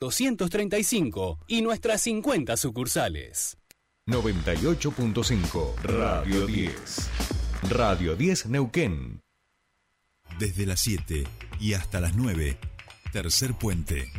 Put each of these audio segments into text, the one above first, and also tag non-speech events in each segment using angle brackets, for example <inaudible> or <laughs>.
235 y nuestras 50 sucursales. 98.5 Radio 10. Radio 10 Neuquén. Desde las 7 y hasta las 9, tercer puente.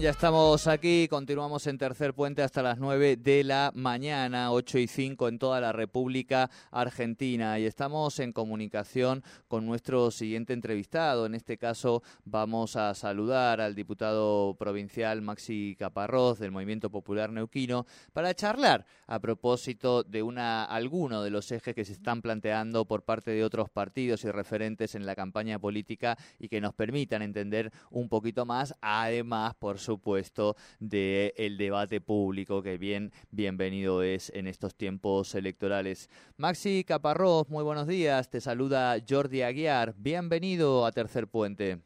Ya estamos aquí, continuamos en Tercer Puente hasta las 9 de la mañana, 8 y 5 en toda la República Argentina y estamos en comunicación con nuestro siguiente entrevistado. En este caso vamos a saludar al diputado provincial Maxi Caparrós del Movimiento Popular Neuquino para charlar a propósito de una alguno de los ejes que se están planteando por parte de otros partidos y referentes en la campaña política y que nos permitan entender un poquito más, además por supuesto, del el debate público que bien bienvenido es en estos tiempos electorales. Maxi Caparrós, muy buenos días. Te saluda Jordi Aguiar. Bienvenido a Tercer Puente.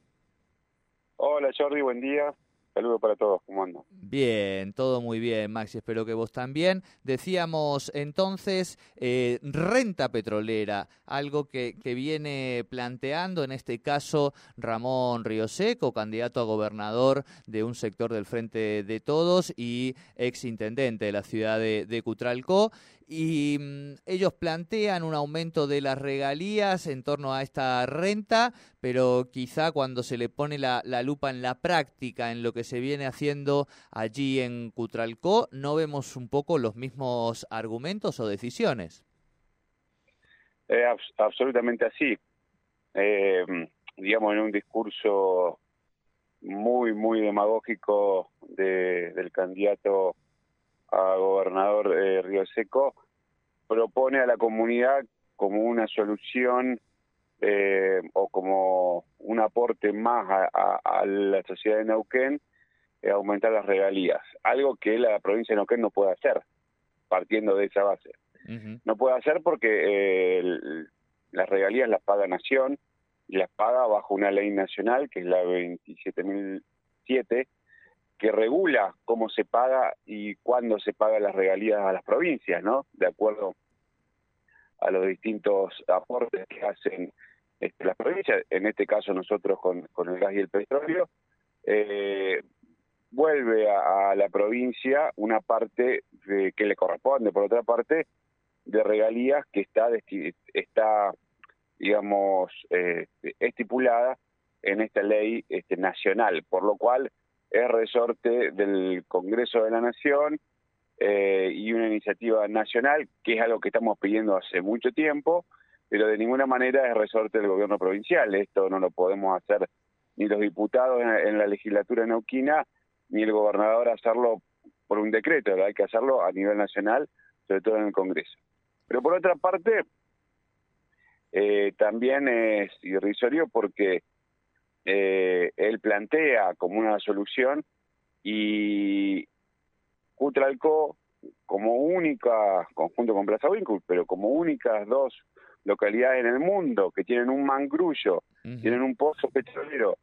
Hola Jordi, buen día. Saludos para todos, ¿cómo andan? Bien, todo muy bien, Maxi, espero que vos también. Decíamos entonces eh, renta petrolera, algo que, que, viene planteando en este caso Ramón Rioseco, candidato a gobernador de un sector del Frente de Todos y ex intendente de la ciudad de, de Cutralcó y mm, ellos plantean un aumento de las regalías en torno a esta renta, pero quizá cuando se le pone la, lupa en la práctica, en lo que se viene haciendo allí en Cutralcó, no vemos un poco los mismos argumentos o decisiones. Eh, abs absolutamente así. Eh, digamos, en un discurso muy, muy demagógico de, del candidato a gobernador eh, Río Seco, propone a la comunidad como una solución eh, o como un aporte más a, a, a la sociedad de Neuquén, eh, aumentar las regalías, algo que la provincia de Neuquén no puede hacer, partiendo de esa base. Uh -huh. No puede hacer porque eh, el, las regalías las paga Nación y las paga bajo una ley nacional que es la 27.007 que regula cómo se paga y cuándo se paga las regalías a las provincias, ¿no? De acuerdo a los distintos aportes que hacen este, las provincias, en este caso nosotros con, con el gas y el petróleo, eh, vuelve a, a, la provincia una parte de, que le corresponde, por otra parte, de regalías que está, está digamos, eh, estipulada en esta ley este, nacional, por lo cual es resorte del Congreso de la Nación eh, y una iniciativa nacional, que es algo que estamos pidiendo hace mucho tiempo, pero de ninguna manera es resorte del gobierno provincial. Esto no lo podemos hacer ni los diputados en, en la legislatura neuquina, ni el gobernador hacerlo por un decreto, hay que hacerlo a nivel nacional, sobre todo en el Congreso. Pero por otra parte, eh, también es irrisorio porque eh, él plantea como una solución y Cutralcó como única, conjunto con Plaza Winkle, pero como únicas dos localidades en el mundo que tienen un mangrullo, uh -huh. tienen un pozo petrolero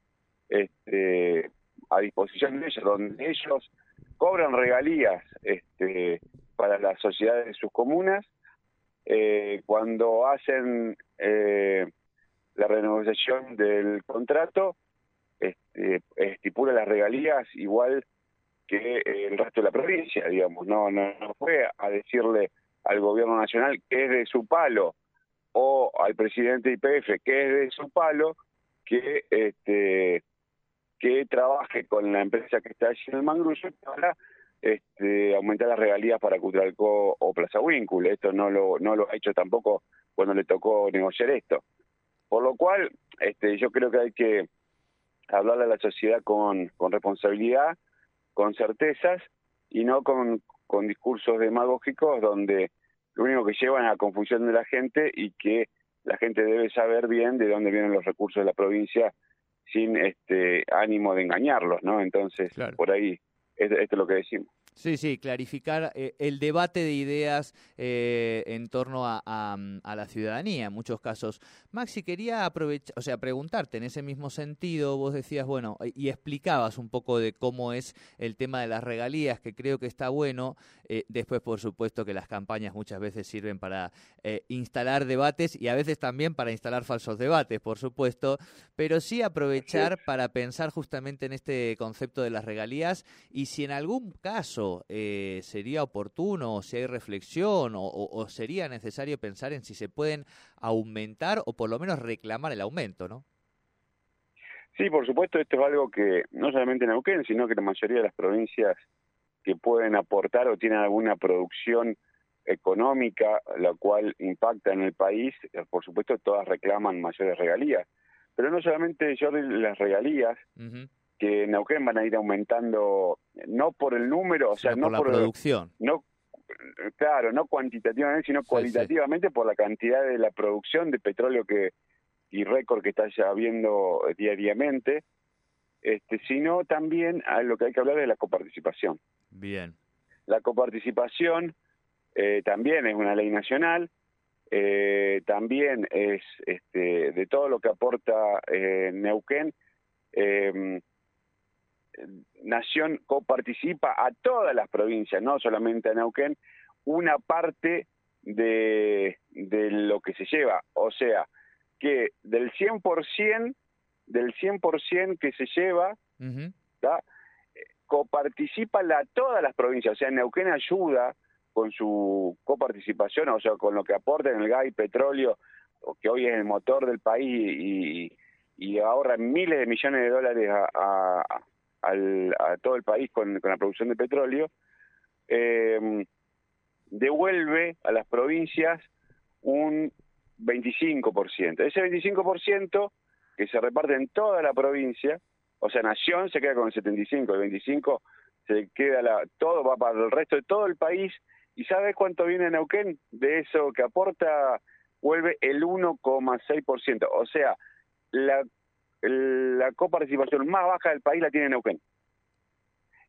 este, a disposición de ellos, donde ellos cobran regalías este, para las sociedades de sus comunas, eh, cuando hacen eh, la renegociación del contrato, este, estipula las regalías igual que el resto de la provincia, digamos, no, no, fue a decirle al gobierno nacional que es de su palo o al presidente IPF que es de su palo que este que trabaje con la empresa que está allí en el Mangrullo para este, aumentar las regalías para Cutralcó o Plaza Winkle. Esto no lo ha hecho tampoco cuando le tocó negociar esto. Por lo cual, este, yo creo que hay que hablarle a la sociedad con, con responsabilidad, con certezas y no con, con discursos demagógicos donde lo único que llevan a la confusión de la gente y que la gente debe saber bien de dónde vienen los recursos de la provincia sin este ánimo de engañarlos, ¿no? Entonces, claro. por ahí, esto es lo que decimos. Sí, sí, clarificar eh, el debate de ideas eh, en torno a, a, la ciudadanía en muchos casos. Maxi, quería aprovechar, o sea, preguntarte en ese mismo sentido, vos decías, bueno, y explicabas un poco de cómo es el tema de las regalías, que creo que está bueno. Eh, después, por supuesto, que las campañas muchas veces sirven para instalar debates y a veces también para instalar falsos debates, por supuesto, pero sí aprovechar para pensar justamente en este concepto de las regalías y si en algún caso eh, sería oportuno, si hay reflexión o, sería necesario pensar en si se pueden aumentar o por lo menos reclamar el aumento, ¿no? Sí, por supuesto, esto es algo que no solamente en Neuquén, sino que la mayoría de las provincias que pueden aportar o tienen alguna producción económica, la cual impacta en el país, eh, por supuesto, todas reclaman mayores regalías. Pero no solamente yo las regalías, que en Neuquén van a ir aumentando, no por el número, o sea, no por la producción. No, claro, no cuantitativamente, sino cualitativamente por la cantidad de la producción de petróleo que y récord que está ya habiendo diariamente, este, sino también a lo que hay que hablar de la coparticipación. Bien. La coparticipación eh, también es una ley nacional, eh, también es este, de todo lo que aporta eh, Neuquén, eh, Nación coparticipa a todas las provincias, no solamente a Neuquén, una parte de, de lo que se lleva. O sea, que del 100%, del 100% que se lleva, coparticipa la, todas las provincias. O sea, Neuquén ayuda con su coparticipación, o sea, con lo que aporta en el gas y petróleo, que hoy es el motor del país y, y ahorra miles de millones de dólares a, a todo el país con, la producción de petróleo, eh, devuelve a las provincias un 25%. Ese 25% que se reparte en toda la provincia, o sea, Nación se queda con el 75, el 25 se queda la, todo va para el resto de todo el país. ¿Y sabes cuánto viene a Neuquén? De eso que aporta, vuelve el 1,6%. O sea, la la coparticipación más baja del país la tiene Neuquén.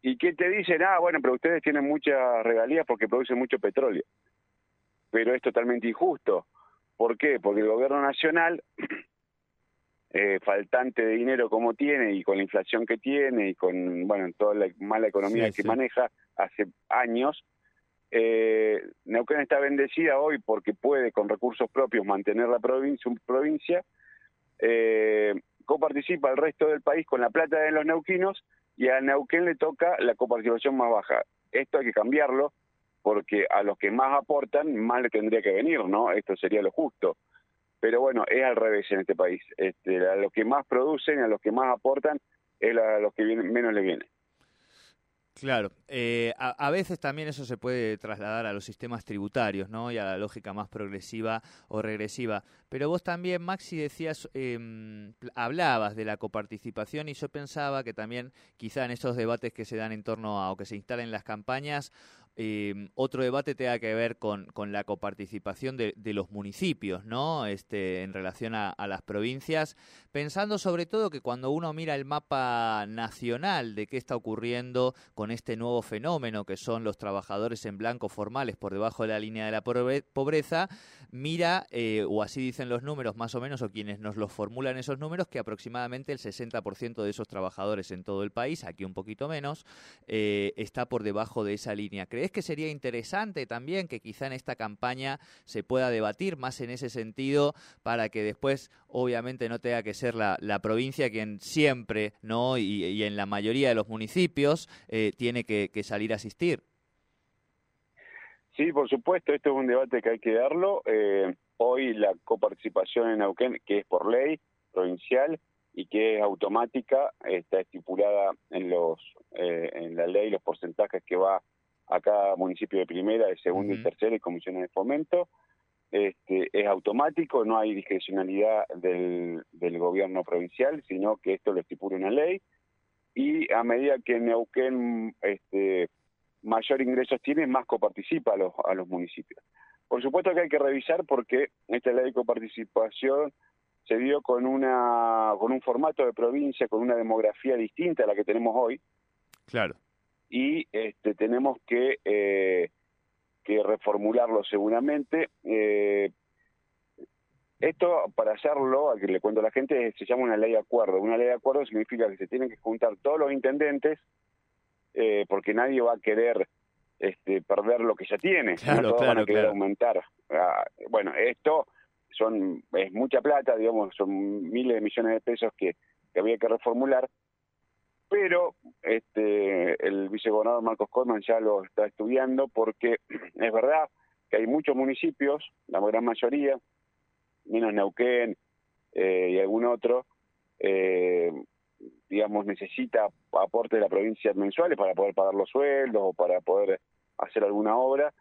¿Y qué te dicen? Ah, bueno, pero ustedes tienen muchas regalías porque producen mucho petróleo. Pero es totalmente injusto. ¿Por qué? Porque el gobierno nacional, <clears throat> eh, faltante de dinero como tiene y con la inflación que tiene y con, bueno, toda la mala economía que maneja hace años, eh, Neuquén está bendecida hoy porque puede con recursos propios mantener la provincia, provincia eh, coparticipa el resto del país con la plata de los neuquinos y a Neuquén le toca la coparticipación más baja. Esto hay que cambiarlo porque a los que más aportan más le tendría que venir, ¿no? Esto sería lo justo. Pero bueno, es al revés en este país. Este, a los que más producen, a los que más aportan, es a los que menos le viene. Claro, eh, a, veces también eso se puede trasladar a los sistemas tributarios, ¿no? Y a la lógica más progresiva o regresiva. Pero vos también, Maxi, decías, eh, hablabas de la coparticipación y yo pensaba que también quizá en esos debates que se dan en torno a o que se instalan en las campañas, eh, otro debate tenga que ver con, la coparticipación de, los municipios, ¿no? Este, en relación a, a, las provincias, pensando sobre todo que cuando uno mira el mapa nacional de qué está ocurriendo con este nuevo fenómeno que son los trabajadores en blanco formales por debajo de la línea de la pobreza, mira, eh, o así dicen los números más o menos, o quienes nos los formulan esos números, que aproximadamente el 60% de esos trabajadores en todo el país, aquí un poquito menos, eh, está por debajo de esa línea. ¿Crees que sería interesante también que quizá en esta campaña se pueda debatir más en ese sentido para que después, obviamente, no tenga que ser la, provincia quien siempre, ¿no? Y, en la mayoría de los municipios eh, tiene que, salir a asistir? Sí, por supuesto, esto es un debate que hay que darlo. Eh, hoy la coparticipación en Neuquén, que es por ley provincial y que es automática, está estipulada en los eh, en la ley los porcentajes que va a cada municipio de primera, de segunda y tercera y comisiones de fomento. Este, es automático, no hay discrecionalidad del, del gobierno provincial, sino que esto lo estipula una ley. Y a medida que Neuquén este, mayor ingresos tiene, más coparticipa a los, a los municipios. Por supuesto que hay que revisar porque esta ley de coparticipación se dio con, una, con un formato de provincia, con una demografía distinta a la que tenemos hoy. Claro y este, tenemos que, eh, que reformularlo seguramente. Eh, esto, para hacerlo, a que le cuento a la gente, se llama una ley de acuerdo. Una ley de acuerdo significa que se tienen que juntar todos los intendentes, eh, porque nadie va a querer este, perder lo que ya tiene. Claro, todos van a querer claro. aumentar. Ah, bueno, esto son es mucha plata, digamos, son miles de millones de pesos que, que había que reformular, pero este el vicegobernador Marcos Colman ya lo está estudiando porque <clears throat> es verdad que hay muchos municipios, la gran mayoría, menos Neuquén eh, y algún otro, eh, digamos, necesita aporte de la provincia mensuales para poder pagar los sueldos o para poder hacer alguna obra.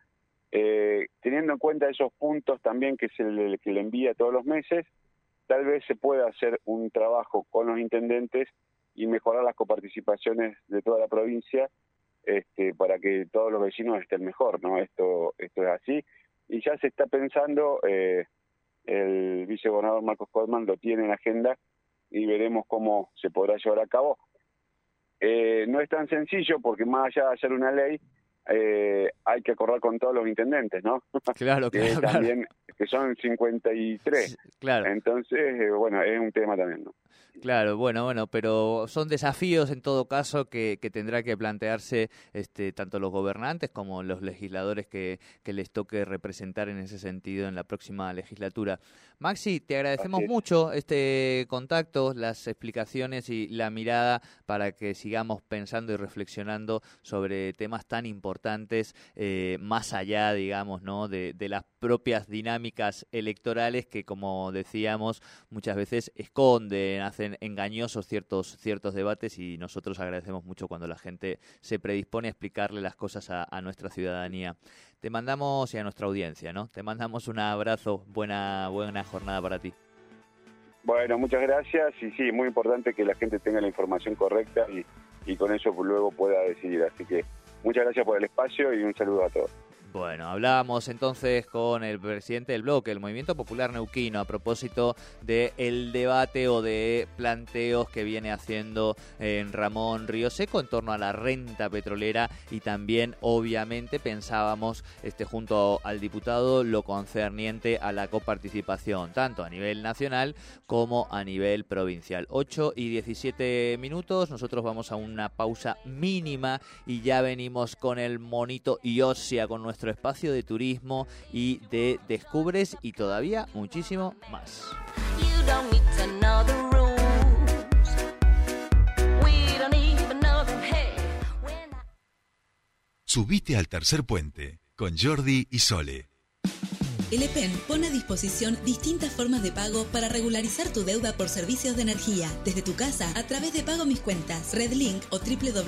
Eh, teniendo en cuenta esos puntos también que se que le envía todos los meses, tal vez se pueda hacer un trabajo con los intendentes y mejorar las coparticipaciones de toda la provincia este, para que todos los vecinos estén mejor, ¿no? Esto, esto es así. Y ya se está pensando, eh, el vicegobernador Marcos Colman lo tiene en agenda y veremos cómo se podrá llevar a cabo. Eh, no es tan sencillo porque más allá de hacer una ley, eh, hay que acordar con todos los intendentes, ¿no? Claro, <laughs> que claro, claro. también, que son 53. Sí, Claro. Entonces, eh, bueno, es un tema también, ¿no? Claro, bueno, bueno, pero son desafíos en todo caso que, que tendrá que plantearse este, tanto los gobernantes como los legisladores que, que les toque representar en ese sentido en la próxima legislatura. Maxi, te agradecemos mucho este contacto, las explicaciones y la mirada para que sigamos pensando y reflexionando sobre temas tan importantes eh, más allá, digamos, ¿no? de, de las propias dinámicas electorales que, como decíamos, muchas veces esconden, hacen engañosos ciertos, ciertos debates y nosotros agradecemos mucho cuando la gente se predispone a explicarle las cosas a, nuestra ciudadanía. Te mandamos y a nuestra audiencia, ¿no? Te mandamos un abrazo, buena, buena jornada para ti. Bueno, muchas gracias y sí, muy importante que la gente tenga la información correcta y, y con eso luego pueda decidir. Así que muchas gracias por el espacio y un saludo a todos. Bueno, hablábamos entonces con el presidente del bloque, el Movimiento Popular Neuquino, a propósito del debate o de planteos que viene haciendo en Ramón Río Seco en torno a la renta petrolera y también, obviamente, pensábamos este, junto al diputado lo concerniente a la coparticipación, tanto a nivel nacional como a nivel provincial. 8 y 17 minutos, nosotros vamos a una pausa mínima y ya venimos con el monito Iosia, con nuestro espacio de turismo y de descubres y todavía muchísimo más. Subite al tercer puente con Jordi y Sole. El EPEN pone a disposición distintas formas de pago para regularizar tu deuda por servicios de energía, desde tu casa a través de Pago Mis Cuentas, RedLink o www